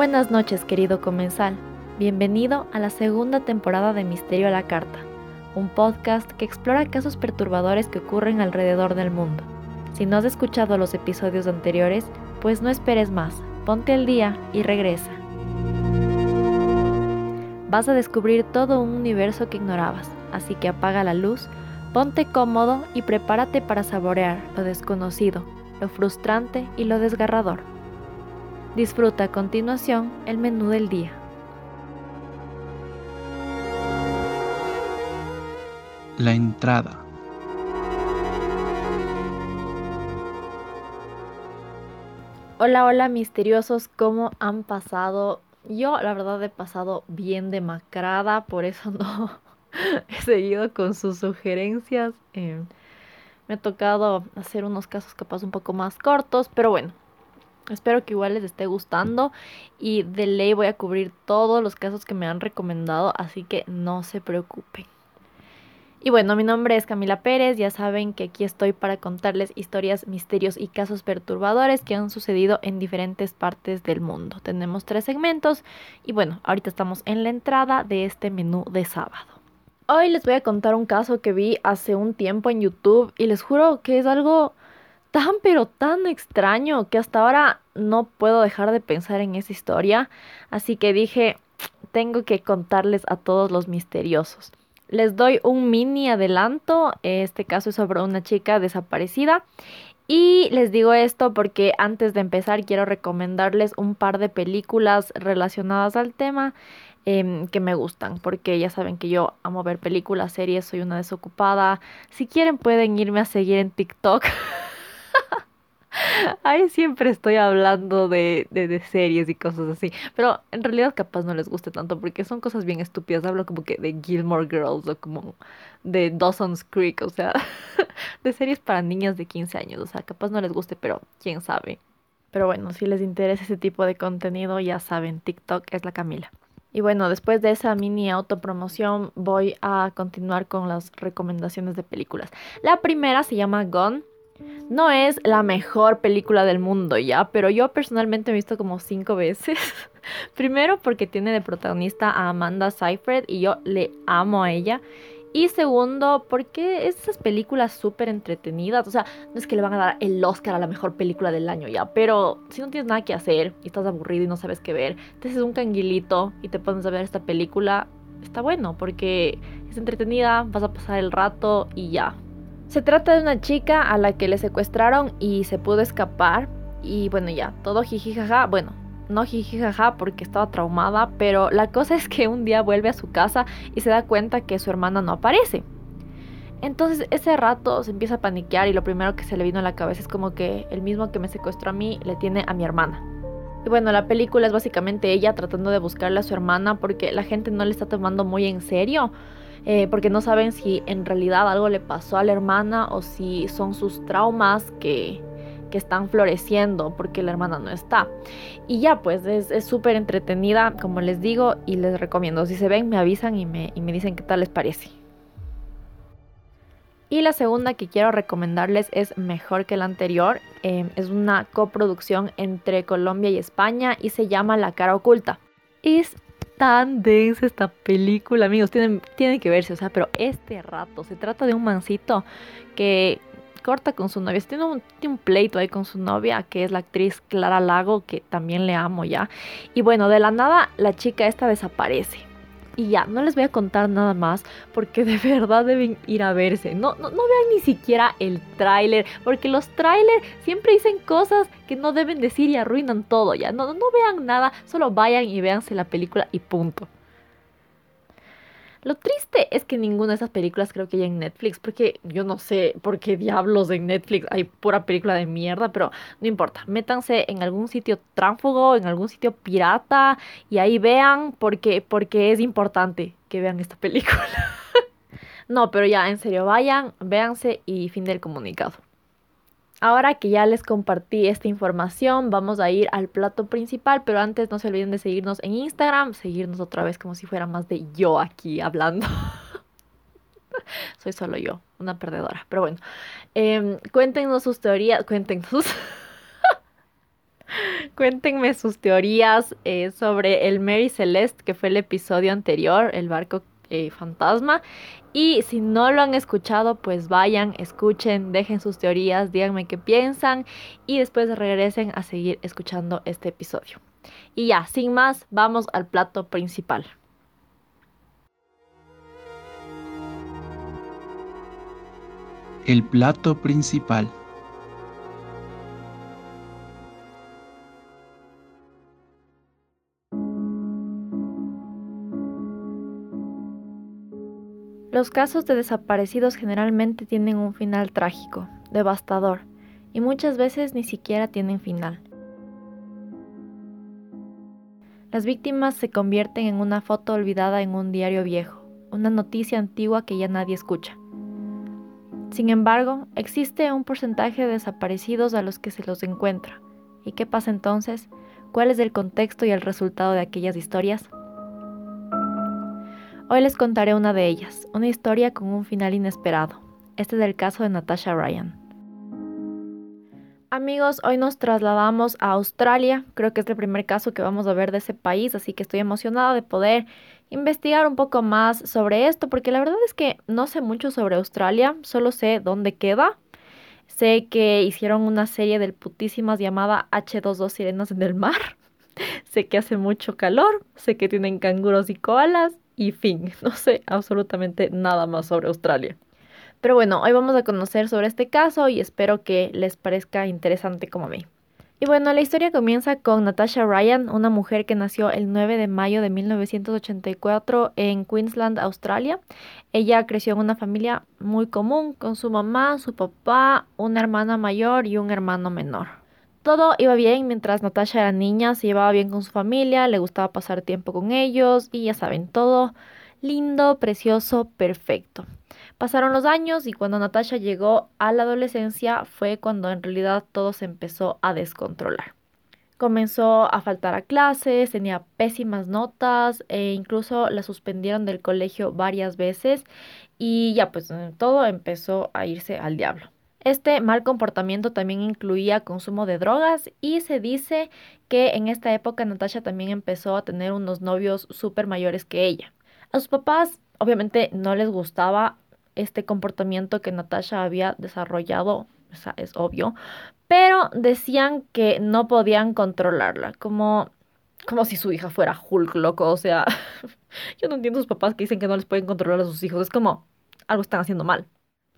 Buenas noches, querido comensal. Bienvenido a la segunda temporada de Misterio a la Carta, un podcast que explora casos perturbadores que ocurren alrededor del mundo. Si no has escuchado los episodios anteriores, pues no esperes más, ponte al día y regresa. Vas a descubrir todo un universo que ignorabas, así que apaga la luz, ponte cómodo y prepárate para saborear lo desconocido, lo frustrante y lo desgarrador. Disfruta a continuación el menú del día. La entrada. Hola, hola misteriosos, ¿cómo han pasado? Yo la verdad he pasado bien demacrada, por eso no he seguido con sus sugerencias. Eh, me ha tocado hacer unos casos capaz un poco más cortos, pero bueno, espero que igual les esté gustando y de ley voy a cubrir todos los casos que me han recomendado, así que no se preocupen. Y bueno, mi nombre es Camila Pérez, ya saben que aquí estoy para contarles historias, misterios y casos perturbadores que han sucedido en diferentes partes del mundo. Tenemos tres segmentos y bueno, ahorita estamos en la entrada de este menú de sábado. Hoy les voy a contar un caso que vi hace un tiempo en YouTube y les juro que es algo tan pero tan extraño que hasta ahora no puedo dejar de pensar en esa historia. Así que dije, tengo que contarles a todos los misteriosos. Les doy un mini adelanto. Este caso es sobre una chica desaparecida. Y les digo esto porque antes de empezar quiero recomendarles un par de películas relacionadas al tema em, que me gustan. Porque ya saben que yo amo ver películas, series, soy una desocupada. Si quieren pueden irme a seguir en TikTok. Ahí siempre estoy hablando de, de, series y cosas así. Pero en realidad capaz no les guste tanto porque son cosas bien estúpidas. Hablo como que de Gilmore Girls o como de Dawson's Creek. O sea, de series para niñas de 15 años. O sea, capaz no les guste, pero quién sabe. Pero bueno, si les interesa ese tipo de contenido, ya saben, TikTok es la Camila. Y bueno, después de esa mini autopromoción voy a continuar con las recomendaciones de películas. La primera se llama Gone no es la mejor película del mundo ya, pero yo personalmente he visto como cinco veces. Primero porque tiene de protagonista a Amanda Seyfried y yo le amo a ella. Y segundo, porque es esas películas súper entretenidas. O sea, no es que le van a dar el Oscar a la mejor película del año ya, pero si no tienes nada que hacer y estás aburrido y no sabes qué ver, te haces un canguilito y te pones a ver esta película, está bueno porque es entretenida, vas a pasar el rato y ya. Se trata de una chica a la que le secuestraron y se pudo escapar. Y bueno, ya, todo jijijaja. Bueno, no jijijaja porque estaba traumada, pero la cosa es que un día vuelve a su casa y se da cuenta que su hermana no aparece. Entonces ese rato se empieza a paniquear y lo primero que se le vino a la cabeza es como que el mismo que me secuestró a mí le tiene a mi hermana. Y bueno, la película es básicamente ella tratando de buscarle a su hermana porque la gente no le está tomando muy en serio. Eh, porque no saben si en realidad algo le pasó a la hermana o si son sus traumas que, que están floreciendo porque la hermana no está. Y ya, pues es súper entretenida, como les digo, y les recomiendo. Si se ven, me avisan y me, y me dicen qué tal les parece. Y la segunda que quiero recomendarles es mejor que la anterior. Eh, es una coproducción entre Colombia y España y se llama La cara oculta. Es tan densa esta película, amigos. Tienen, tienen que verse, o sea, pero este rato. Se trata de un mancito que corta con su novia. Tiene un, tiene un pleito ahí con su novia, que es la actriz Clara Lago, que también le amo ya. Y bueno, de la nada, la chica esta desaparece. Y ya, no les voy a contar nada más porque de verdad deben ir a verse. No, no, no vean ni siquiera el tráiler, porque los tráilers siempre dicen cosas que no deben decir y arruinan todo ya. No, no vean nada, solo vayan y véanse la película y punto. Lo triste es que ninguna de esas películas creo que hay en Netflix, porque yo no sé por qué diablos en Netflix hay pura película de mierda, pero no importa. Métanse en algún sitio tránfugo, en algún sitio pirata y ahí vean porque, porque es importante que vean esta película. no, pero ya, en serio, vayan, véanse y fin del comunicado. Ahora que ya les compartí esta información, vamos a ir al plato principal, pero antes no se olviden de seguirnos en Instagram, seguirnos otra vez como si fuera más de yo aquí hablando. Soy solo yo, una perdedora. Pero bueno, eh, cuéntenos sus teorías, cuéntenos. Cuéntenme sus teorías eh, sobre el Mary Celeste, que fue el episodio anterior, el barco eh, fantasma. Y si no lo han escuchado, pues vayan, escuchen, dejen sus teorías, díganme qué piensan y después regresen a seguir escuchando este episodio. Y ya, sin más, vamos al plato principal. El plato principal. Los casos de desaparecidos generalmente tienen un final trágico, devastador, y muchas veces ni siquiera tienen final. Las víctimas se convierten en una foto olvidada en un diario viejo, una noticia antigua que ya nadie escucha. Sin embargo, existe un porcentaje de desaparecidos a los que se los encuentra. ¿Y qué pasa entonces? ¿Cuál es el contexto y el resultado de aquellas historias? Hoy les contaré una de ellas, una historia con un final inesperado. Este es el caso de Natasha Ryan. Amigos, hoy nos trasladamos a Australia. Creo que es el primer caso que vamos a ver de ese país, así que estoy emocionada de poder investigar un poco más sobre esto, porque la verdad es que no sé mucho sobre Australia, solo sé dónde queda. Sé que hicieron una serie del putísimas llamada H22 Sirenas en el Mar. sé que hace mucho calor, sé que tienen canguros y koalas, y fin. No sé absolutamente nada más sobre Australia. Pero bueno, hoy vamos a conocer sobre este caso y espero que les parezca interesante como a mí. Y bueno, la historia comienza con Natasha Ryan, una mujer que nació el 9 de mayo de 1984 en Queensland, Australia. Ella creció en una familia muy común con su mamá, su papá, una hermana mayor y un hermano menor. Todo iba bien mientras Natasha era niña, se llevaba bien con su familia, le gustaba pasar tiempo con ellos y ya saben, todo lindo, precioso, perfecto. Pasaron los años y cuando Natasha llegó a la adolescencia fue cuando en realidad todo se empezó a descontrolar. Comenzó a faltar a clases, tenía pésimas notas e incluso la suspendieron del colegio varias veces y ya pues todo empezó a irse al diablo. Este mal comportamiento también incluía consumo de drogas y se dice que en esta época Natasha también empezó a tener unos novios súper mayores que ella. A sus papás obviamente no les gustaba este comportamiento que Natasha había desarrollado, o sea, es obvio, pero decían que no podían controlarla, como, como si su hija fuera Hulk, loco, o sea, yo no entiendo a sus papás que dicen que no les pueden controlar a sus hijos, es como algo están haciendo mal.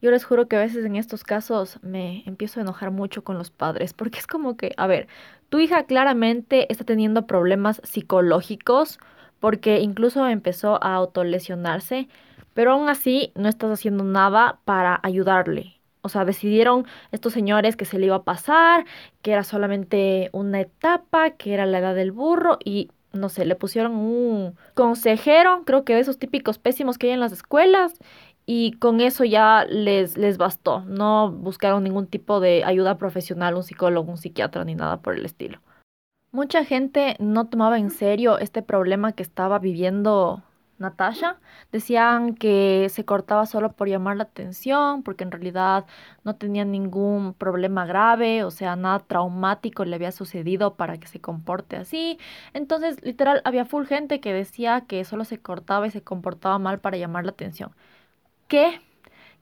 Yo les juro que a veces en estos casos me empiezo a enojar mucho con los padres, porque es como que, a ver, tu hija claramente está teniendo problemas psicológicos, porque incluso empezó a autolesionarse, pero aún así no estás haciendo nada para ayudarle. O sea, decidieron estos señores que se le iba a pasar, que era solamente una etapa, que era la edad del burro y no sé, le pusieron un consejero, creo que de esos típicos pésimos que hay en las escuelas y con eso ya les, les bastó. No buscaron ningún tipo de ayuda profesional, un psicólogo, un psiquiatra ni nada por el estilo. Mucha gente no tomaba en serio este problema que estaba viviendo Natasha. Decían que se cortaba solo por llamar la atención, porque en realidad no tenía ningún problema grave, o sea, nada traumático le había sucedido para que se comporte así. Entonces, literal, había full gente que decía que solo se cortaba y se comportaba mal para llamar la atención que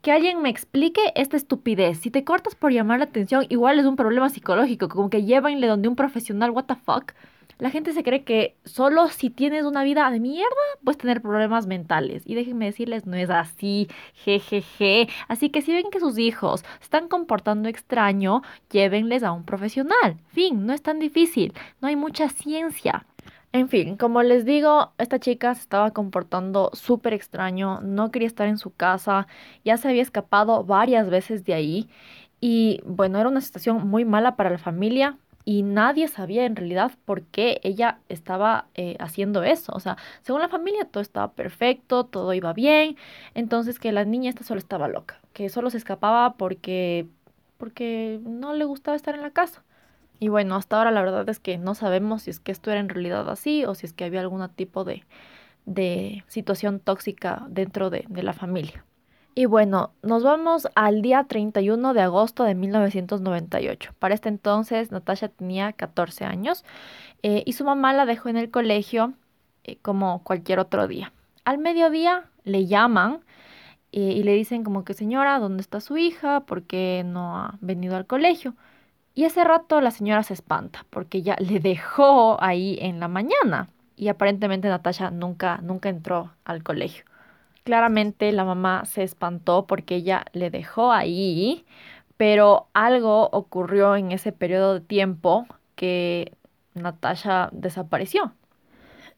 que alguien me explique esta estupidez. Si te cortas por llamar la atención, igual es un problema psicológico, como que llévenle donde un profesional, what the fuck. La gente se cree que solo si tienes una vida de mierda puedes tener problemas mentales. Y déjenme decirles, no es así, jejeje. Así que si ven que sus hijos están comportando extraño, llévenles a un profesional. Fin, no es tan difícil, no hay mucha ciencia. En fin, como les digo, esta chica se estaba comportando súper extraño, no quería estar en su casa, ya se había escapado varias veces de ahí y bueno, era una situación muy mala para la familia y nadie sabía en realidad por qué ella estaba eh, haciendo eso. O sea, según la familia todo estaba perfecto, todo iba bien, entonces que la niña esta solo estaba loca, que solo se escapaba porque, porque no le gustaba estar en la casa. Y bueno, hasta ahora la verdad es que no sabemos si es que esto era en realidad así o si es que había algún tipo de, de situación tóxica dentro de, de la familia. Y bueno, nos vamos al día 31 de agosto de 1998. Para este entonces, Natasha tenía 14 años eh, y su mamá la dejó en el colegio eh, como cualquier otro día. Al mediodía le llaman eh, y le dicen como que señora, ¿dónde está su hija? ¿Por qué no ha venido al colegio? Y ese rato la señora se espanta porque ya le dejó ahí en la mañana y aparentemente Natasha nunca, nunca entró al colegio. Claramente la mamá se espantó porque ella le dejó ahí, pero algo ocurrió en ese periodo de tiempo que Natasha desapareció.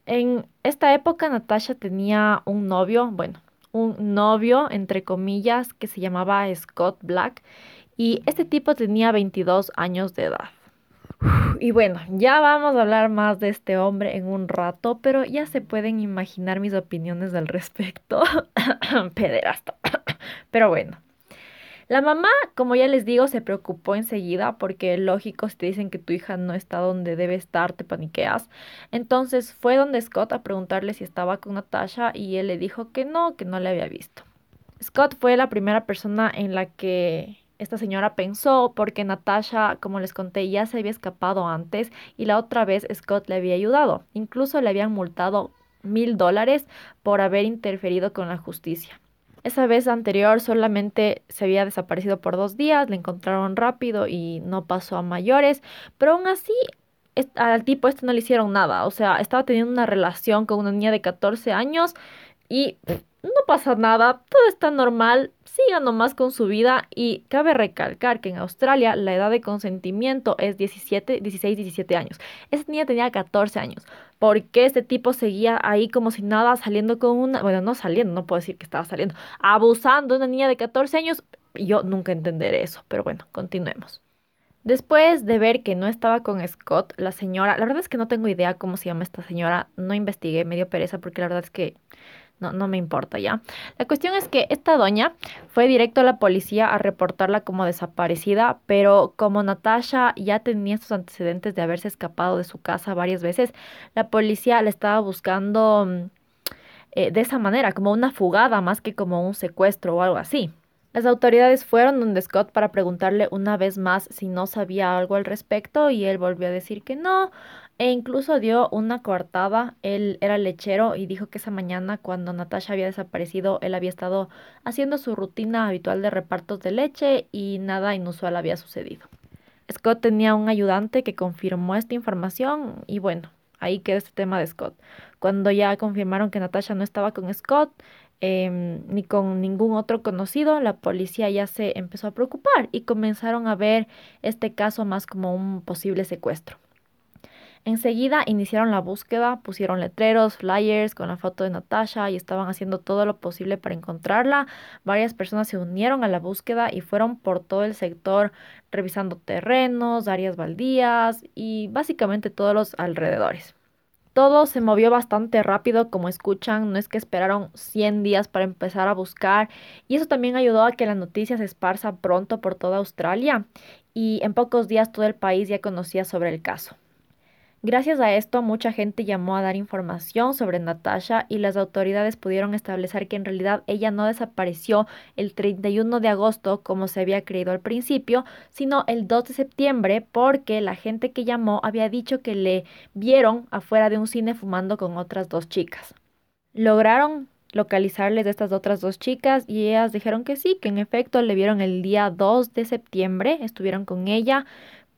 En esta época Natasha tenía un novio, bueno, un novio entre comillas que se llamaba Scott Black y este tipo tenía 22 años de edad. Y bueno, ya vamos a hablar más de este hombre en un rato, pero ya se pueden imaginar mis opiniones al respecto. Pederasta. pero bueno. La mamá, como ya les digo, se preocupó enseguida porque lógico, si te dicen que tu hija no está donde debe estar, te paniqueas. Entonces fue donde Scott a preguntarle si estaba con Natasha y él le dijo que no, que no le había visto. Scott fue la primera persona en la que esta señora pensó porque Natasha, como les conté, ya se había escapado antes y la otra vez Scott le había ayudado. Incluso le habían multado mil dólares por haber interferido con la justicia. Esa vez anterior solamente se había desaparecido por dos días, le encontraron rápido y no pasó a mayores, pero aún así al tipo este no le hicieron nada, o sea, estaba teniendo una relación con una niña de 14 años y no pasa nada, todo está normal, siga nomás con su vida y cabe recalcar que en Australia la edad de consentimiento es 17, 16, 17 años. Esa niña tenía 14 años. ¿Por qué este tipo seguía ahí como si nada saliendo con una, bueno, no saliendo, no puedo decir que estaba saliendo, abusando de una niña de 14 años? Yo nunca entenderé eso, pero bueno, continuemos. Después de ver que no estaba con Scott, la señora, la verdad es que no tengo idea cómo se llama esta señora, no investigué, me dio pereza porque la verdad es que no, no me importa ya. La cuestión es que esta doña fue directo a la policía a reportarla como desaparecida, pero como Natasha ya tenía estos antecedentes de haberse escapado de su casa varias veces, la policía la estaba buscando mm, eh, de esa manera, como una fugada más que como un secuestro o algo así. Las autoridades fueron donde Scott para preguntarle una vez más si no sabía algo al respecto y él volvió a decir que no, e incluso dio una coartada. Él era lechero y dijo que esa mañana cuando Natasha había desaparecido, él había estado haciendo su rutina habitual de repartos de leche y nada inusual había sucedido. Scott tenía un ayudante que confirmó esta información y bueno, ahí queda este tema de Scott. Cuando ya confirmaron que Natasha no estaba con Scott, em, ni con ningún otro conocido, la policía ya se empezó a preocupar y comenzaron a ver este caso más como un posible secuestro. Enseguida iniciaron la búsqueda, pusieron letreros, flyers con la foto de Natasha y estaban haciendo todo lo posible para encontrarla. Varias personas se unieron a la búsqueda y fueron por todo el sector revisando terrenos, áreas baldías y básicamente todos los alrededores. Todo se movió bastante rápido, como escuchan, no es que esperaron 100 días para empezar a buscar y eso también ayudó a que la noticia se esparza pronto por toda Australia y en pocos días todo el país ya conocía sobre el caso. Gracias a esto, mucha gente llamó a dar información sobre Natasha y las autoridades pudieron establecer que en realidad ella no desapareció el 31 de agosto como se había creído al principio, sino el 2 de septiembre porque la gente que llamó había dicho que le vieron afuera de un cine fumando con otras dos chicas. Lograron localizarles estas otras dos chicas y ellas dijeron que sí, que en efecto le vieron el día 2 de septiembre, estuvieron con ella,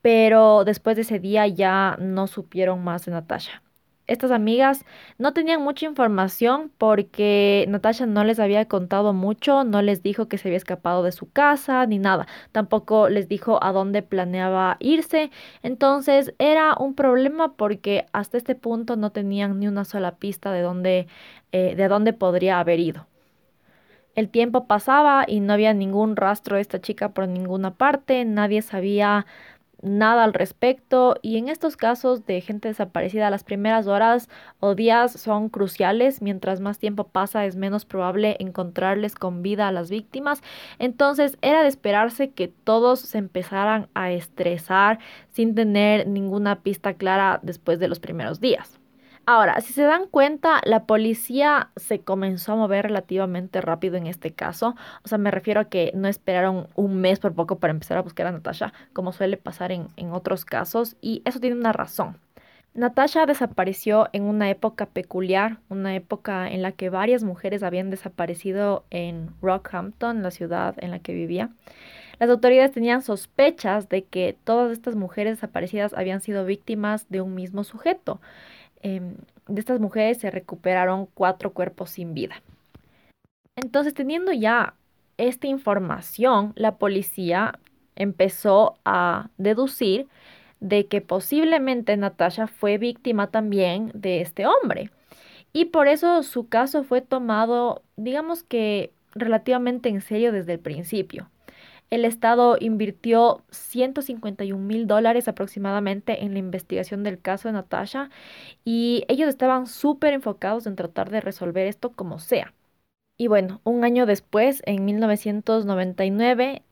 pero después de ese día ya no supieron más de Natasha. estas amigas no tenían mucha información porque Natasha no les había contado mucho, no les dijo que se había escapado de su casa ni nada, tampoco les dijo a dónde planeaba irse, entonces era un problema porque hasta este punto no tenían ni una sola pista de dónde, eh, de dónde podría haber ido. El tiempo pasaba y no había ningún rastro de esta chica por ninguna parte, nadie sabía nada al respecto y en estos casos de gente desaparecida las primeras horas o días son cruciales, mientras más tiempo pasa es menos probable encontrarles con vida a las víctimas, entonces era de esperarse que todos se empezaran a estresar sin tener ninguna pista clara después de los primeros días. Ahora, si se dan cuenta, la policía se comenzó a mover relativamente rápido en este caso. O sea, me refiero a que no esperaron un mes por poco para empezar a buscar a Natasha, como suele pasar en, en otros casos, y eso tiene una razón. Natasha desapareció en una época peculiar, una época en la que varias mujeres habían desaparecido en Rockhampton, la ciudad en la que vivía. Las autoridades tenían sospechas de que todas estas mujeres desaparecidas habían sido víctimas de un mismo sujeto. Em, de estas mujeres se recuperaron cuatro cuerpos sin vida. Entonces, teniendo ya esta información, la policía empezó a deducir de que posiblemente Natasha fue víctima también de este hombre. Y por eso su caso fue tomado, digamos que relativamente en serio desde el principio. El Estado invirtió 151 mil dólares aproximadamente en la investigación del caso de Natasha y ellos estaban súper enfocados en tratar de resolver esto como sea. Y bueno, un año después, en 1999,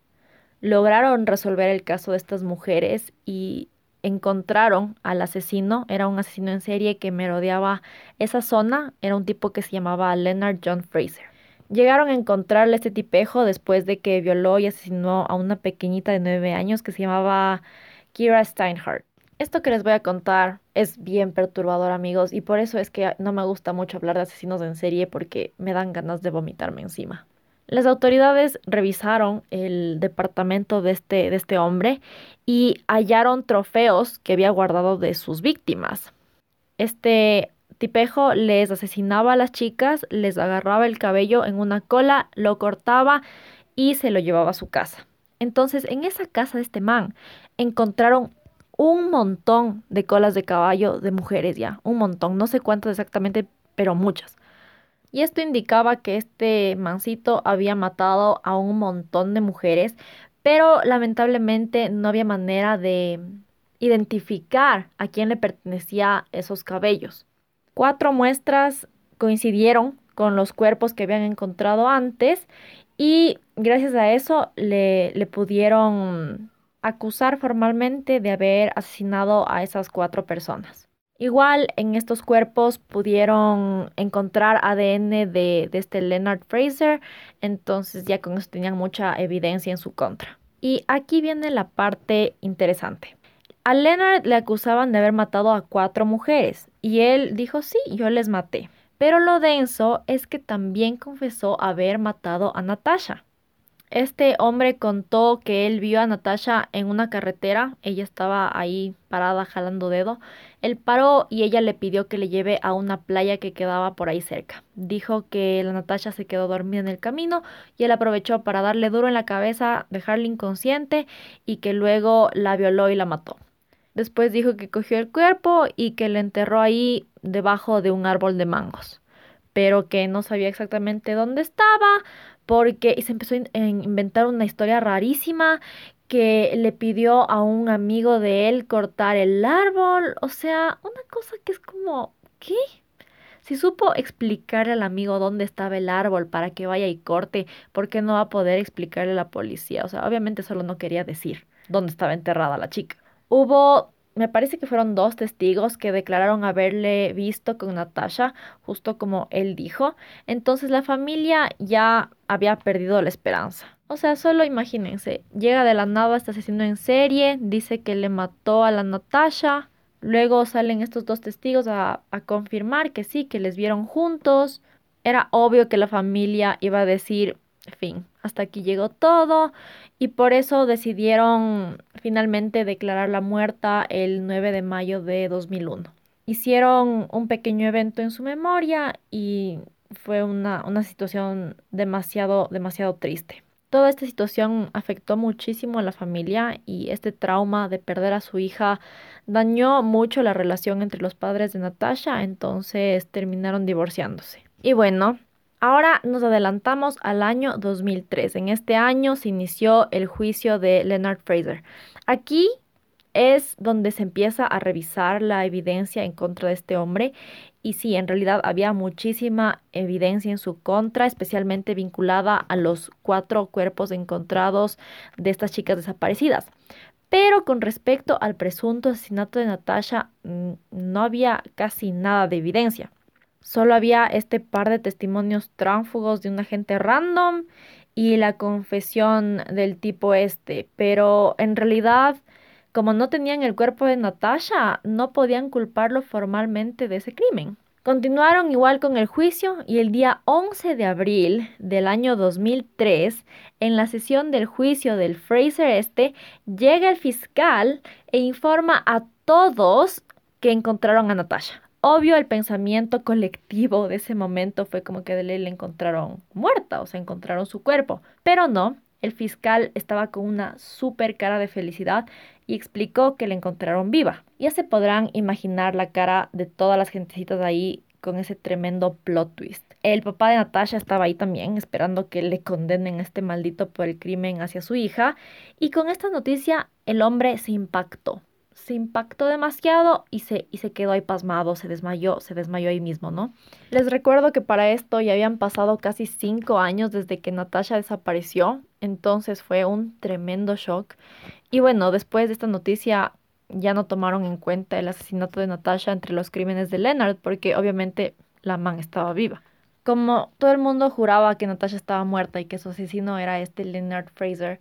lograron resolver el caso de estas mujeres y encontraron al asesino. Era un asesino en serie que merodeaba esa zona. Era un tipo que se llamaba Leonard John Fraser. Llegaron a encontrarle este tipejo después de que violó y asesinó a una pequeñita de nueve años que se llamaba Kira Steinhardt. Esto que les voy a contar es bien perturbador, amigos, y por eso es que no me gusta mucho hablar de asesinos en serie porque me dan ganas de vomitarme encima. Las autoridades revisaron el departamento de este, de este hombre y hallaron trofeos que había guardado de sus víctimas. Este tipejo les asesinaba a las chicas, les agarraba el cabello en una cola, lo cortaba y se lo llevaba a su casa. Entonces, en esa casa de este man encontraron un montón de colas de caballo de mujeres ya, un montón, no sé cuántas exactamente, pero muchas. Y esto indicaba que este mancito había matado a un montón de mujeres, pero lamentablemente no había manera de identificar a quién le pertenecía esos cabellos. Cuatro muestras coincidieron con los cuerpos que habían encontrado antes y gracias a eso le, le pudieron acusar formalmente de haber asesinado a esas cuatro personas. Igual en estos cuerpos pudieron encontrar ADN de, de, este Leonard Fraser, entonces ya con eso tenían mucha evidencia en su contra. Y aquí viene la parte interesante. A Leonard le acusaban de haber matado a cuatro mujeres y él dijo sí, yo les maté. Pero lo denso es que también confesó haber matado a Natasha. Este hombre contó que él vio a Natasha en una carretera, ella estaba ahí parada jalando dedo. Él paró y ella le pidió que le lleve a una playa que quedaba por ahí cerca. Dijo que la Natasha se quedó dormida en el camino y él aprovechó para darle duro en la cabeza, dejarla inconsciente y que luego la violó y la mató. Después dijo que cogió el cuerpo y que le enterró ahí debajo de un árbol de mangos, pero que no sabía exactamente dónde estaba porque y se empezó a inventar una historia rarísima que le pidió a un amigo de él cortar el árbol, o sea, una cosa que es como, ¿qué? Si supo explicar al amigo dónde estaba el árbol para que vaya y corte, ¿por qué no va a poder explicarle a la policía? O sea, obviamente solo no quería decir dónde estaba enterrada la chica. Hubo, me parece que fueron dos testigos que declararon haberle visto con Natasha, justo como él dijo. Entonces la familia ya había perdido la esperanza. O sea, solo imagínense, llega de la nada este asesino en serie, dice que le mató a la Natasha, luego salen estos dos testigos a, a confirmar que sí, que les vieron juntos. Era obvio que la familia iba a decir, fin, hasta aquí llegó todo y por eso decidieron finalmente declararla muerta el 9 de mayo de 2001. Hicieron un pequeño evento en su memoria y fue una, una situación demasiado, demasiado triste. Toda esta situación afectó muchísimo a la familia y este trauma de perder a su hija dañó mucho la relación entre los padres de Natasha, entonces terminaron divorciándose. Y bueno, ahora nos adelantamos al año 2003. En este año se inició el juicio de Leonard Fraser. Aquí es donde se empieza a revisar la evidencia en contra de este hombre y sí, en realidad había muchísima evidencia en su contra, especialmente vinculada a los cuatro cuerpos encontrados de estas chicas desaparecidas. Pero con respecto al presunto asesinato de Natasha, mm, no había casi nada de evidencia. Solo había este par de testimonios tránsfugos de un agente random y la confesión del tipo este. Pero en realidad como no tenían el cuerpo de Natasha, no podían culparlo formalmente de ese crimen. Continuaron igual con el juicio y el día 11 de abril del año 2003, en la sesión del juicio del Fraser este, llega el fiscal e informa a todos que encontraron a Natasha. Obvio, el pensamiento colectivo de ese momento fue como que de ley le encontraron muerta, o sea, encontraron su cuerpo. Pero no, el fiscal estaba con una súper cara de felicidad y explicó que la encontraron viva. Ya se podrán imaginar la cara de todas las gentecitas ahí con ese tremendo plot twist. El papá de Natasha estaba ahí también, esperando que le condenen a este maldito por el crimen hacia su hija. Y con esta noticia, el hombre se impactó. Se impactó demasiado y se, y se quedó ahí pasmado, se desmayó, se desmayó ahí mismo, ¿no? Les recuerdo que para esto ya habían pasado casi cinco años desde que Natasha desapareció, entonces fue un tremendo shock. Y bueno, después de esta noticia ya no tomaron en cuenta el asesinato de Natasha entre los crímenes de Leonard, porque obviamente la man estaba viva. Como todo el mundo juraba que Natasha estaba muerta y que su asesino era este Leonard Fraser,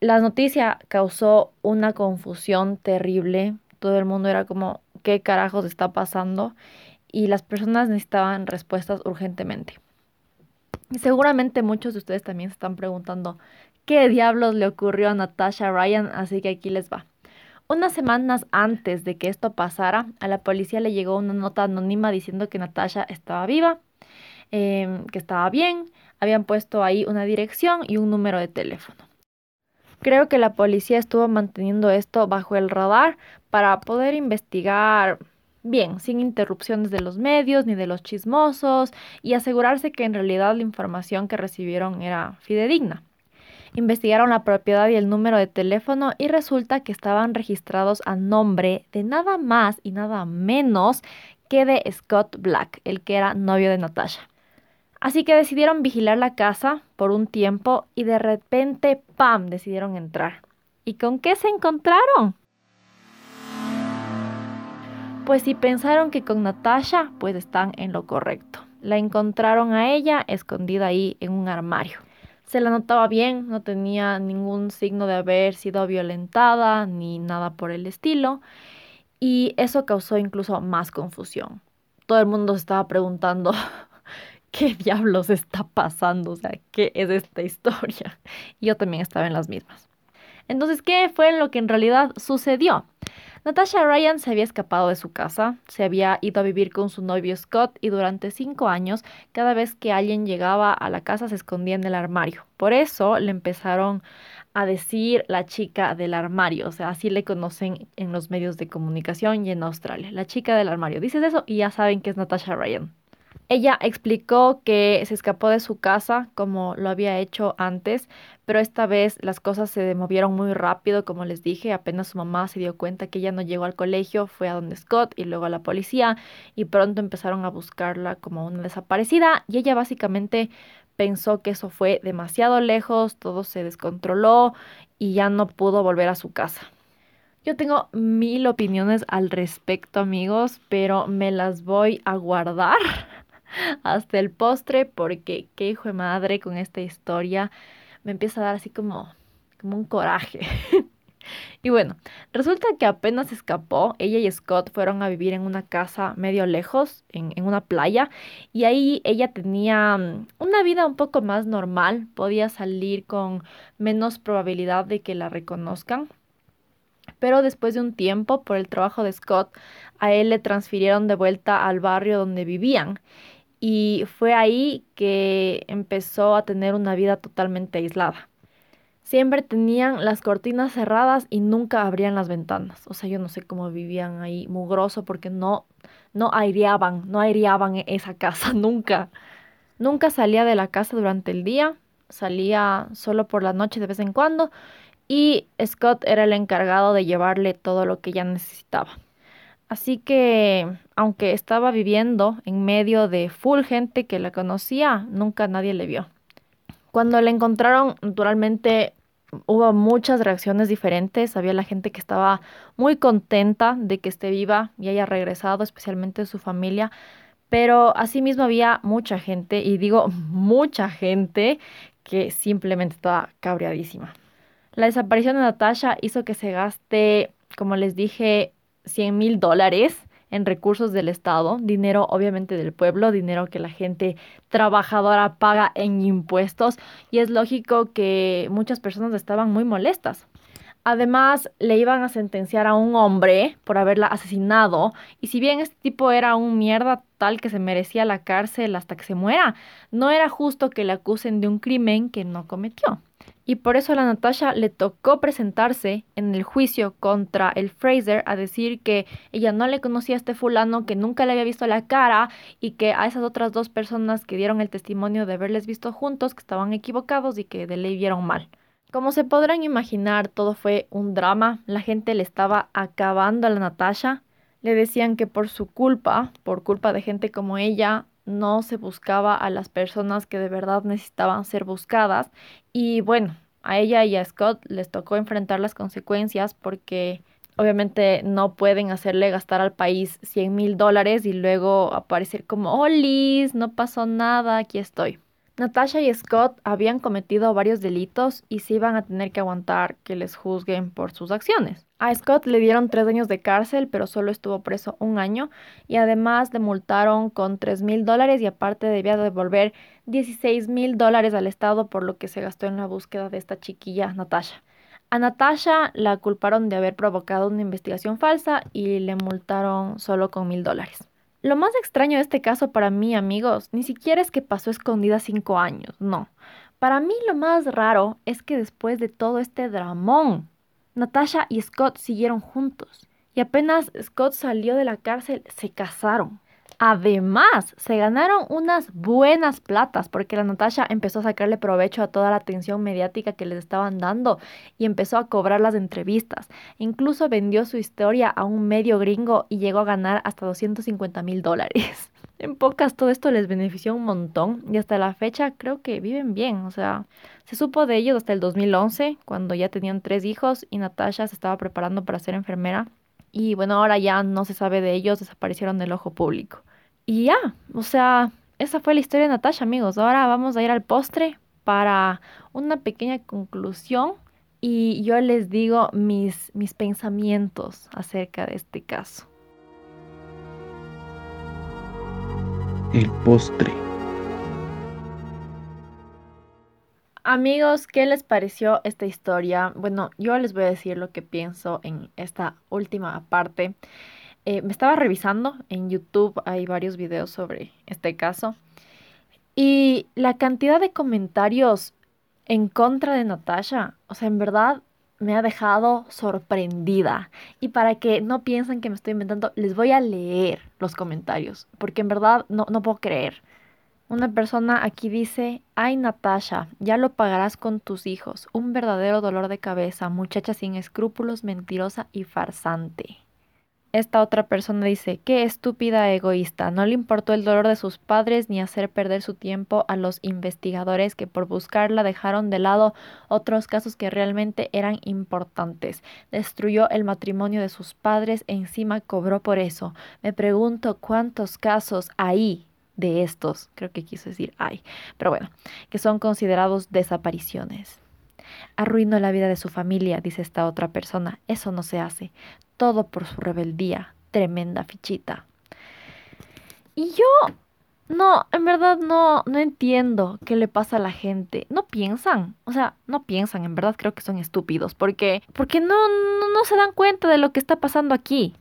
la noticia causó una confusión terrible. Todo el mundo era como, ¿qué carajos está pasando? Y las personas necesitaban respuestas urgentemente. Y seguramente muchos de ustedes también se están preguntando, qué diablos le ocurrió a Natasha Ryan, así que aquí les va. Unas semanas antes de que esto pasara, a la policía le llegó una nota anónima diciendo que Natasha estaba viva, em, que estaba bien, habían puesto ahí una dirección y un número de teléfono. Creo que la policía estuvo manteniendo esto bajo el radar para poder investigar bien, sin interrupciones de los medios ni de los chismosos y asegurarse que en realidad la información que recibieron era fidedigna. Investigaron la propiedad y el número de teléfono y resulta que estaban registrados a nombre de nada más y nada menos que de Scott Black, el que era novio de Natasha. Así que decidieron vigilar la casa por un tiempo y de repente, ¡pam!, decidieron entrar. ¿Y con qué se encontraron? Pues si pensaron que con Natasha, pues están en lo correcto. La encontraron a ella escondida ahí en un armario se la notaba bien, no tenía ningún signo de haber sido violentada ni nada por el estilo. Y eso causó incluso más confusión. Todo el mundo se estaba preguntando qué diablos está pasando, o sea, qué es esta historia. Y yo también estaba en las mismas. Entonces, ¿qué fue lo que en realidad sucedió? Natasha Ryan se había escapado de su casa, se había ido a vivir con su novio Scott y durante cinco años, cada vez que alguien llegaba a la casa se escondía en el armario. Por eso le empezaron a decir la chica del armario, o sea, así le conocen en los medios de comunicación y en Australia, la chica del armario. Dices eso y ya saben que es Natasha Ryan. Ella explicó que se escapó de su casa como lo había hecho antes, pero esta vez las cosas se movieron muy rápido, como les dije, apenas su mamá se dio cuenta que ella no llegó al colegio, fue a donde Scott y luego a la policía y pronto empezaron a buscarla como una desaparecida y ella básicamente pensó que eso fue demasiado lejos, todo se descontroló y ya no pudo volver a su casa. Yo tengo mil opiniones al respecto, amigos, pero me las voy a guardar hasta el postre porque qué hijo de madre con esta historia me empieza a dar así como, como un coraje. y bueno, resulta que apenas escapó, ella y Scott fueron a vivir en una casa medio lejos, en, en una playa, y ahí ella tenía mm, una vida un poco más normal, podía salir con menos probabilidad de que la reconozcan pero después de un tiempo, por el trabajo de Scott, a él le transfirieron de vuelta al barrio donde vivían y fue ahí que empezó a tener una vida totalmente aislada. Siempre tenían las cortinas cerradas y nunca abrían las ventanas. O sea, yo no sé cómo vivían ahí mugroso porque no, no aireaban, no aireaban esa casa nunca. Nunca salía de la casa durante el día, salía solo por la noche de vez en cuando y Scott era el encargado de llevarle todo lo que ella necesitaba. Así que, aunque estaba viviendo en medio de full gente que la conocía, nunca nadie le vio. Cuando le encontraron, naturalmente hubo muchas reacciones diferentes. Había la gente que estaba muy contenta de que esté viva y haya regresado, especialmente su familia. Pero asimismo había mucha gente, y digo mucha gente, que simplemente estaba cabreadísima. La desaparición de Natasha hizo que se gaste, como les dije, 100 mil dólares en recursos del Estado, dinero obviamente del pueblo, dinero que la gente trabajadora paga en impuestos y es lógico que muchas personas estaban muy molestas. Además, le iban a sentenciar a un hombre por haberla asesinado y si bien este tipo era un mierda tal que se merecía la cárcel hasta que se muera, no era justo que le acusen de un crimen que no cometió y por eso a la Natasha le tocó presentarse en el juicio contra el Fraser a decir que ella no le conocía a este fulano, que nunca le había visto la cara y que a esas otras dos personas que dieron el testimonio de haberles visto juntos, que estaban equivocados y que de ley vieron mal. Como se podrán imaginar, todo fue un drama. La gente le estaba acabando a la Natasha. Le decían que por su culpa, por culpa de gente como ella, no se buscaba a las personas que de verdad necesitaban ser buscadas. Y bueno, a ella y a Scott les tocó enfrentar las consecuencias porque obviamente no pueden hacerle gastar al país 100 mil dólares y luego aparecer como, oh Liz, no pasó nada, aquí estoy. Natasha y Scott habían cometido varios delitos y se iban a tener que aguantar que les juzguen por sus acciones. A Scott le dieron tres años de cárcel, pero solo estuvo preso un año y además le multaron con tres mil dólares y aparte debía devolver 16 mil dólares al Estado por lo que se gastó en la búsqueda de esta chiquilla Natasha. A Natasha la culparon de haber provocado una investigación falsa y le multaron solo con mil dólares. Lo más extraño de este caso para mí, amigos, ni siquiera es que pasó escondida cinco años, no. Para mí lo más raro es que después de todo este dramón, Natasha y Scott siguieron juntos. Y apenas Scott salió de la cárcel, se casaron. Además, se ganaron unas buenas platas porque la Natasha empezó a sacarle provecho a toda la atención mediática que les estaban dando y empezó a cobrar las entrevistas. Incluso vendió su historia a un medio gringo y llegó a ganar hasta 250 mil dólares. En pocas todo esto les benefició un montón y hasta la fecha creo que viven bien. O sea, se supo de ellos hasta el 2011 cuando ya tenían tres hijos y Natasha se estaba preparando para ser enfermera. Y bueno, ahora ya no se sabe de ellos, desaparecieron del ojo público. Y ya, o sea, esa fue la historia de Natasha, amigos. Ahora vamos a ir al postre para una pequeña conclusión y yo les digo mis, mis pensamientos acerca de este caso. El postre. Amigos, ¿qué les pareció esta historia? Bueno, yo les voy a decir lo que pienso en esta última parte. Eh, me estaba revisando en YouTube, hay varios videos sobre este caso. Y la cantidad de comentarios en contra de Natasha, o sea, en verdad me ha dejado sorprendida. Y para que no piensen que me estoy inventando, les voy a leer los comentarios, porque en verdad no, no puedo creer. Una persona aquí dice, ay Natasha, ya lo pagarás con tus hijos. Un verdadero dolor de cabeza, muchacha sin escrúpulos, mentirosa y farsante. Esta otra persona dice, qué estúpida egoísta, no le importó el dolor de sus padres ni hacer perder su tiempo a los investigadores que por buscarla dejaron de lado otros casos que realmente eran importantes. Destruyó el matrimonio de sus padres e encima cobró por eso. Me pregunto cuántos casos hay de estos, creo que quiso decir hay, pero bueno, que son considerados desapariciones. Arruinó la vida de su familia, dice esta otra persona. Eso no se hace todo por su rebeldía. Tremenda fichita. Y yo no, en verdad no, no entiendo qué le pasa a la gente. No piensan, o sea, no piensan, en verdad creo que son estúpidos, porque, porque no, no, no se dan cuenta de lo que está pasando aquí.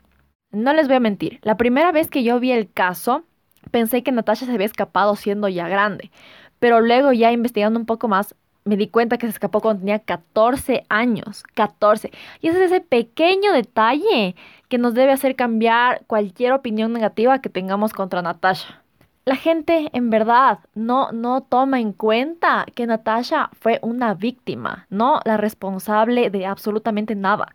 No les voy a mentir, la primera vez que yo vi el caso, pensé que Natasha se había escapado siendo ya grande, pero luego ya investigando un poco más, me di cuenta que se escapó cuando tenía 14 años, 14. Y ese es ese pequeño detalle que nos debe hacer cambiar cualquier opinión negativa que tengamos contra Natasha. La gente en verdad no, no toma en cuenta que Natasha fue una víctima, no la responsable de absolutamente nada.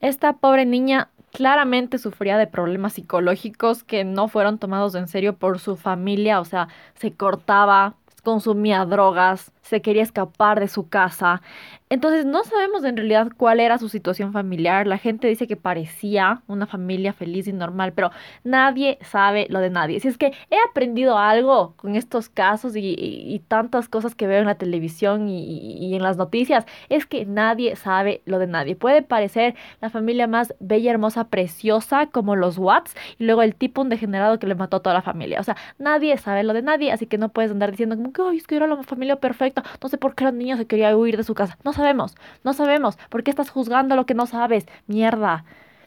Esta pobre niña claramente sufría de problemas psicológicos que no fueron tomados en serio por su familia, o sea, se cortaba, consumía drogas, se quería escapar de su casa. Entonces no sabemos en realidad cuál era su situación familiar. La gente dice que parecía una familia feliz y normal, pero nadie sabe lo de nadie. Si es que he aprendido algo con estos casos y, tantas cosas que veo en la televisión y, en las noticias, es que nadie sabe lo de nadie. Puede parecer la familia más bella, hermosa, preciosa como los Watts y luego el tipo un degenerado que le mató a toda la familia. O sea, nadie sabe lo de nadie, así que no puedes andar diciendo como que, es que era la familia perfecta, no sé por qué la niña se quería huir de su casa. No sabemos, no sabemos. ¿Por qué estás juzgando lo que no sabes? Mierda.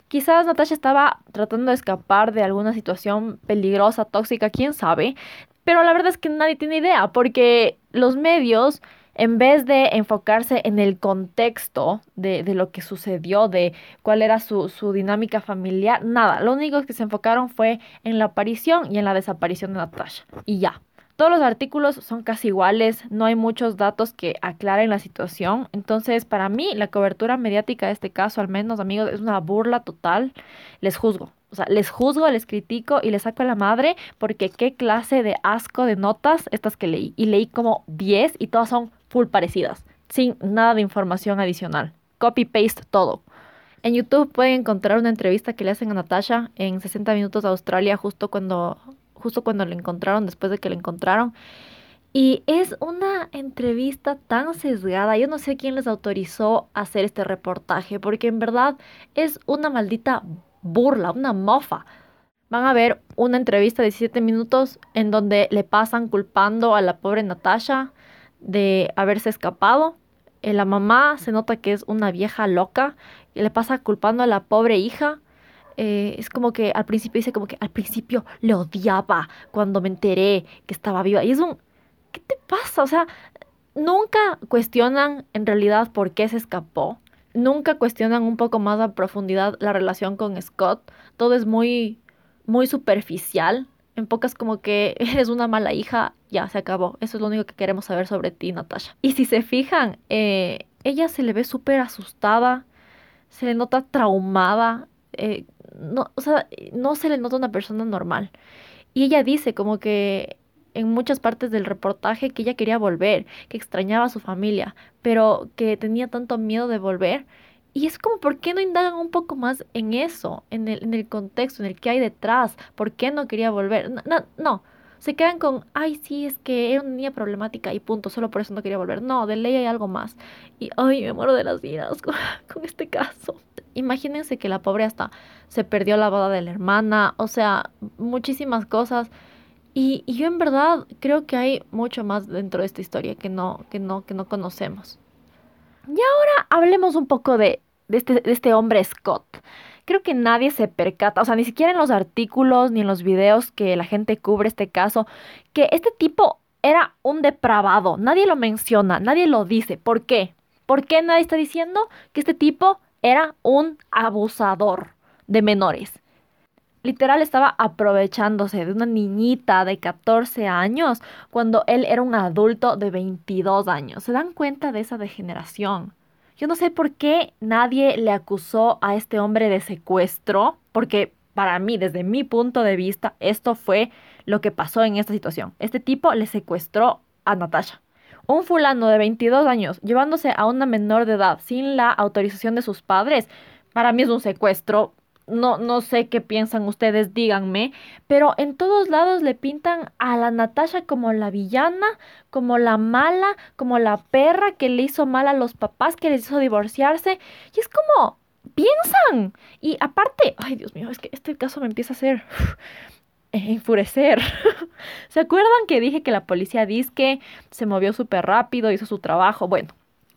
Quizás Natasha estaba tratando de escapar de alguna situación peligrosa, tóxica, quién sabe. Pero la verdad es que nadie tiene idea, porque los medios, en vez de enfocarse en el contexto de, lo que sucedió, de cuál era su, su dinámica familiar, nada. Lo único que se enfocaron fue en la aparición y en la desaparición de Natasha. Y ya. Todos los artículos son casi iguales, no hay muchos datos que aclaren la situación. Entonces, para mí, la cobertura mediática de este caso, al menos, amigos, es una burla total. Les juzgo. O sea, les juzgo, les critico y les saco a la madre porque qué clase de asco de notas estas que leí. Y leí como 10 y todas son full parecidas, sin nada de información adicional. Copy-paste todo. En YouTube pueden encontrar una entrevista que le hacen a Natasha en 60 minutos de Australia, justo cuando justo cuando lo encontraron, después de que lo encontraron. Y es una entrevista tan sesgada. Yo no sé quién les autorizó a hacer este reportaje, porque en verdad es una maldita burla, una mofa. Van a ver una entrevista de 17 minutos en donde le pasan culpando a la pobre Natasha de haberse escapado. Eh, la mamá se nota que es una vieja loca y le pasa culpando a la pobre hija eh, es como que al principio dice como que al principio le odiaba cuando me enteré que estaba viva. Y es un, ¿qué te pasa? O sea, nunca cuestionan en realidad por qué se escapó. Nunca cuestionan un poco más a profundidad la relación con Scott. Todo es muy, muy superficial. En pocas como que eres una mala hija, ya se acabó. Eso es lo único que queremos saber sobre ti, Natasha. Y si se fijan, eh, ella se le ve súper asustada, se le nota traumada. Eh, no, o sea, no se le nota una persona normal. Y ella dice como que en muchas partes del reportaje que ella quería volver, que extrañaba a su familia, pero que tenía tanto miedo de volver. Y es como, ¿por qué no indagan un poco más en eso, en el, en el contexto, en el que hay detrás? ¿Por qué no quería volver? No, no, no, se quedan con, ay, sí, es que era una niña problemática y punto, solo por eso no quería volver. No, de ley hay algo más. Y, ay, me muero de las vidas con, este caso. Imagínense que la pobre hasta se perdió la boda de la hermana, o sea, muchísimas cosas. Y, yo en verdad creo que hay mucho más dentro de esta historia que no, que no, que no conocemos. Y ahora hablemos un poco de, de, este, de este hombre Scott creo que nadie se percata, o sea, ni siquiera en los artículos ni en los videos que la gente cubre este caso, que este tipo era un depravado. Nadie lo menciona, nadie lo dice. ¿Por qué? ¿Por qué nadie está diciendo que este tipo era un abusador de menores? Literal estaba aprovechándose de una niñita de 14 años cuando él era un adulto de 22 años. ¿Se dan cuenta de esa degeneración? Yo no sé por qué nadie le acusó a este hombre de secuestro, porque para mí, desde mi punto de vista, esto fue lo que pasó en esta situación. Este tipo le secuestró a Natasha. Un fulano de 22 años llevándose a una menor de edad sin la autorización de sus padres, para mí es un secuestro no, no sé qué piensan ustedes, díganme, pero en todos lados le pintan a la Natasha como la villana, como la mala, como la perra que le hizo mal a los papás, que les hizo divorciarse. Y es como, piensan. Y aparte, ay Dios mío, es que este caso me empieza a hacer enfurecer. ¿Se acuerdan que dije que la policía dice que se movió súper rápido, hizo su trabajo? Bueno,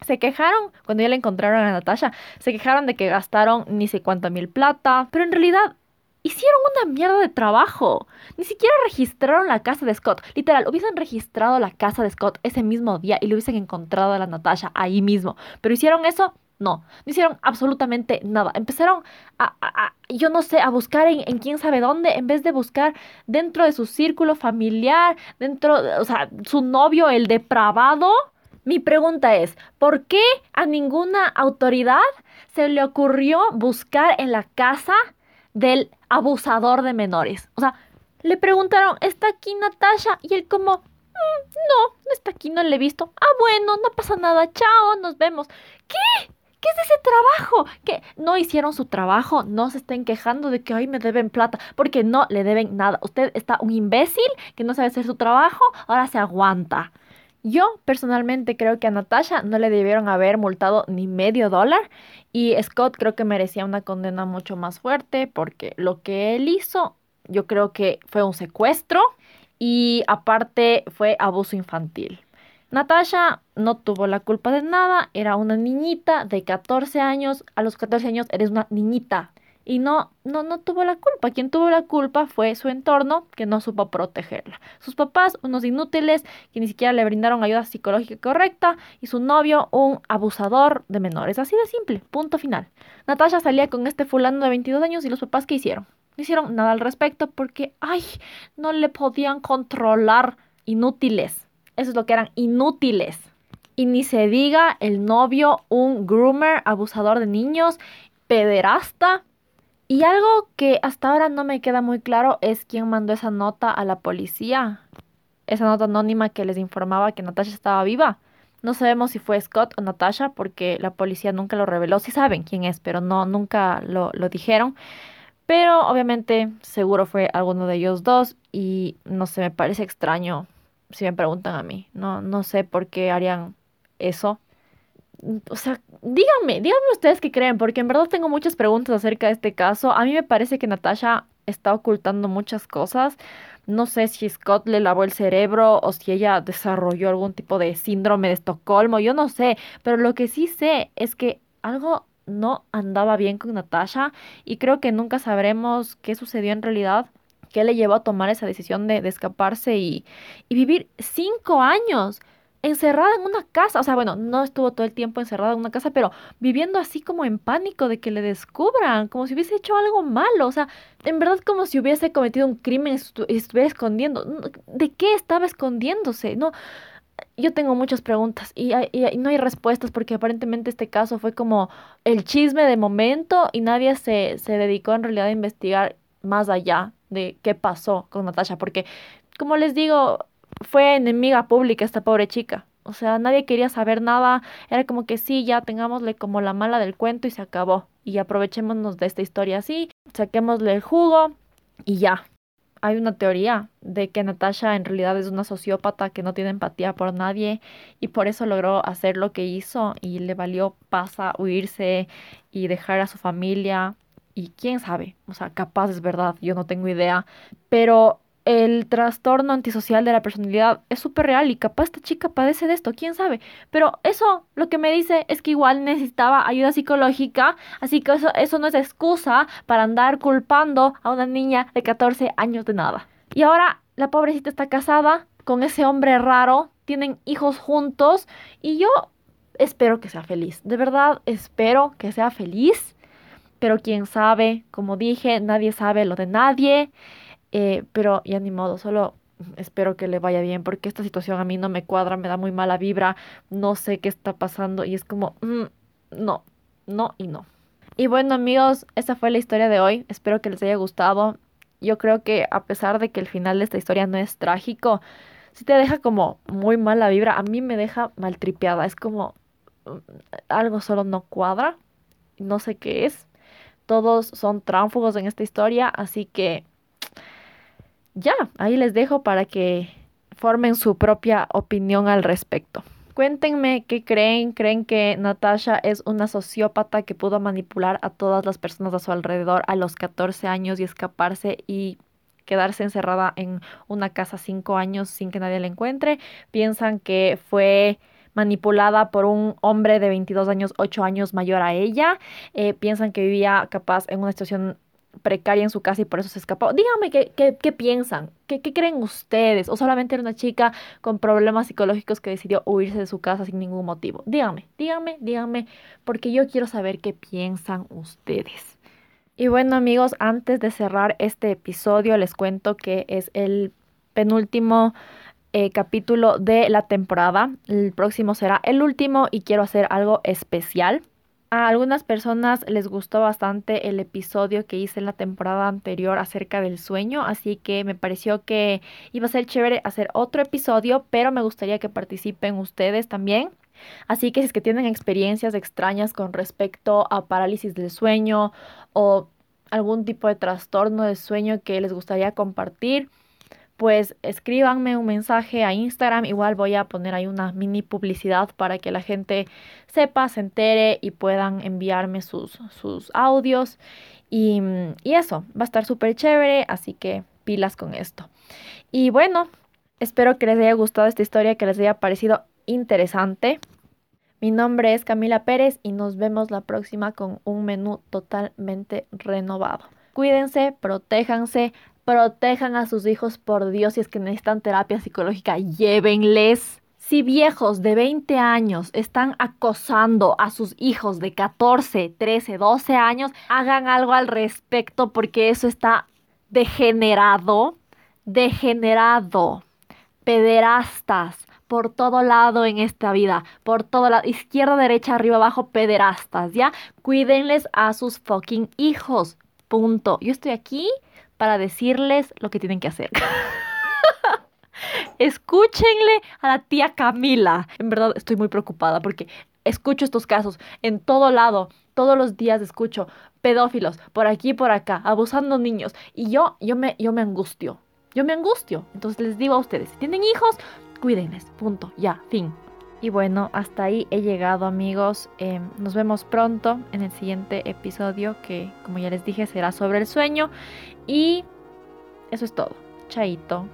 se quejaron, cuando ya le encontraron a Natasha, se quejaron de que gastaron ni sé cuánta mil plata, pero en realidad hicieron una mierda de trabajo. Ni siquiera registraron la casa de Scott. Literal, hubiesen registrado la casa de Scott ese mismo día y le hubiesen encontrado a la Natasha ahí mismo. Pero hicieron eso, no, no hicieron absolutamente nada. Empezaron a, yo no sé, a buscar en, en, quién sabe dónde, en vez de buscar dentro de su círculo familiar, dentro, o sea, su novio, el depravado. Mi pregunta es, ¿por qué a ninguna autoridad se le ocurrió buscar en la casa del abusador de menores. O sea, le preguntaron, ¿está aquí Natasha? Y él como, mm, no, no está aquí, no le he visto. Ah, bueno, no pasa nada, chao, nos vemos. ¿Qué? ¿Qué es ese trabajo? Que no hicieron su trabajo, no se estén quejando de que hoy me deben plata, porque no le deben nada. Usted está un imbécil que no sabe hacer su trabajo, ahora se aguanta. Yo personalmente creo que a Natasha no le debieron haber multado ni medio dólar y Scott creo que merecía una condena mucho más fuerte porque lo que él hizo yo creo que fue un secuestro y aparte fue abuso infantil. Natasha no tuvo la culpa de nada, era una niñita de 14 años, a los 14 años eres una niñita, y no, no, no tuvo la culpa. Quien tuvo la culpa fue su entorno que no supo protegerla. Sus papás, unos inútiles que ni siquiera le brindaron ayuda psicológica correcta y su novio, un abusador de menores. Así de simple, punto final. Natasha salía con este fulano de 22 años y los papás ¿qué hicieron? No hicieron nada al respecto porque, ay, no le podían controlar inútiles. Eso es lo que eran inútiles. Y ni se diga el novio, un groomer, abusador de niños, pederasta, y algo que hasta ahora no me queda muy claro es quién mandó esa nota a la policía. Esa nota anónima que les informaba que Natasha estaba viva. No sabemos si fue Scott o Natasha porque la policía nunca lo reveló. Sí saben quién es, pero no, nunca lo, lo dijeron. Pero obviamente seguro fue alguno de ellos dos y no sé, me parece extraño si me preguntan a mí. No, no sé por qué harían eso o sea, díganme, díganme ustedes qué creen, porque en verdad tengo muchas preguntas acerca de este caso. A mí me parece que Natasha está ocultando muchas cosas. No sé si Scott le lavó el cerebro o si ella desarrolló algún tipo de síndrome de Estocolmo, yo no sé, pero lo que sí sé es que algo no andaba bien con Natasha y creo que nunca sabremos qué sucedió en realidad, qué le llevó a tomar esa decisión de, de escaparse y, y vivir cinco años encerrada en una casa, o sea, bueno, no estuvo todo el tiempo encerrada en una casa, pero viviendo así como en pánico de que le descubran, como si hubiese hecho algo malo, o sea, en verdad como si hubiese cometido un crimen y estuviera escondiendo. ¿De qué estaba escondiéndose? No, yo tengo muchas preguntas y, y, no hay respuestas porque aparentemente este caso fue como el chisme de momento y nadie se, se dedicó en realidad a investigar más allá de qué pasó con Natasha, porque como les digo, fue enemiga pública esta pobre chica. O sea, nadie quería saber nada. Era como que sí, ya tengámosle como la mala del cuento y se acabó. Y aprovechémonos de esta historia así, saquémosle el jugo y ya. Hay una teoría de que Natasha en realidad es una sociópata que no tiene empatía por nadie y por eso logró hacer lo que hizo y le valió pasa huirse y dejar a su familia. Y quién sabe, o sea, capaz es verdad, yo no tengo idea. Pero el trastorno antisocial de la personalidad es súper real y capaz esta chica padece de esto, quién sabe. Pero eso lo que me dice es que igual necesitaba ayuda psicológica, así que eso, eso no es excusa para andar culpando a una niña de 14 años de nada. Y ahora la pobrecita está casada con ese hombre raro, tienen hijos juntos y yo espero que sea feliz. De verdad espero que sea feliz. Pero quién sabe, como dije, nadie sabe lo de nadie. Eh, pero ya ni modo, solo espero que le vaya bien porque esta situación a mí no me cuadra, me da muy mala vibra, no sé qué está pasando y es como, mm, no, no y no. Y bueno amigos, esta fue la historia de hoy, espero que les haya gustado. Yo creo que a pesar de que el final de esta historia no es trágico, si te deja como muy mala vibra, a mí me deja maltripeada, es como mm, algo solo no cuadra, no sé qué es. Todos son tránfugos en esta historia, así que ya, ahí les dejo para que formen su propia opinión al respecto. Cuéntenme qué creen. ¿Creen que Natasha es una sociópata que pudo manipular a todas las personas a su alrededor a los 14 años y escaparse y quedarse encerrada en una casa 5 años sin que nadie la encuentre? ¿Piensan que fue manipulada por un hombre de 22 años, 8 años mayor a ella? Eh, ¿Piensan que vivía capaz en una situación precaria en su casa y por eso se escapó. Díganme qué, qué, qué piensan, ¿Qué, ¿Qué, creen ustedes, o solamente era una chica con problemas psicológicos que decidió huirse de su casa sin ningún motivo. Díganme, díganme, díganme, porque yo quiero saber qué piensan ustedes. Y bueno amigos, antes de cerrar este episodio les cuento que es el penúltimo eh, capítulo de la temporada. El próximo será el último y quiero hacer algo especial. A algunas personas les gustó bastante el episodio que hice en la temporada anterior acerca del sueño, así que me pareció que iba a ser chévere hacer otro episodio, pero me gustaría que participen ustedes también. Así que si es que tienen experiencias extrañas con respecto a parálisis del sueño o algún tipo de trastorno del sueño que les gustaría compartir, pues escríbanme un mensaje a Instagram. Igual voy a poner ahí una mini publicidad para que la gente sepa, se entere y puedan enviarme sus, sus audios. Y, y eso, va a estar súper chévere, así que pilas con esto. Y bueno, espero que les haya gustado esta historia, que les haya parecido interesante. Mi nombre es Camila Pérez y nos vemos la próxima con un menú totalmente renovado. Cuídense, protéjanse, protejan a sus hijos, por Dios, si es que necesitan terapia psicológica, llévenles. Si viejos de 20 años están acosando a sus hijos de 14, 13, 12 años, hagan algo al respecto porque eso está degenerado, degenerado, pederastas por todo lado en esta vida, por todo lado, izquierda, derecha, arriba, abajo, pederastas, ¿ya? Cuídenles a sus fucking hijos, punto. Yo estoy aquí para decirles lo que tienen que hacer. Escúchenle a la tía Camila. En verdad estoy muy preocupada porque escucho estos casos en todo lado. Todos los días escucho pedófilos por aquí y por acá, abusando niños. Y yo, yo, me, yo me angustio. Yo me angustio. Entonces les digo a ustedes, si tienen hijos, cuídenles. Punto. Ya, fin. Y bueno, hasta ahí he llegado amigos. Em, nos vemos pronto en el siguiente episodio que, como ya les dije, será sobre el sueño. Y eso es todo. Chaito.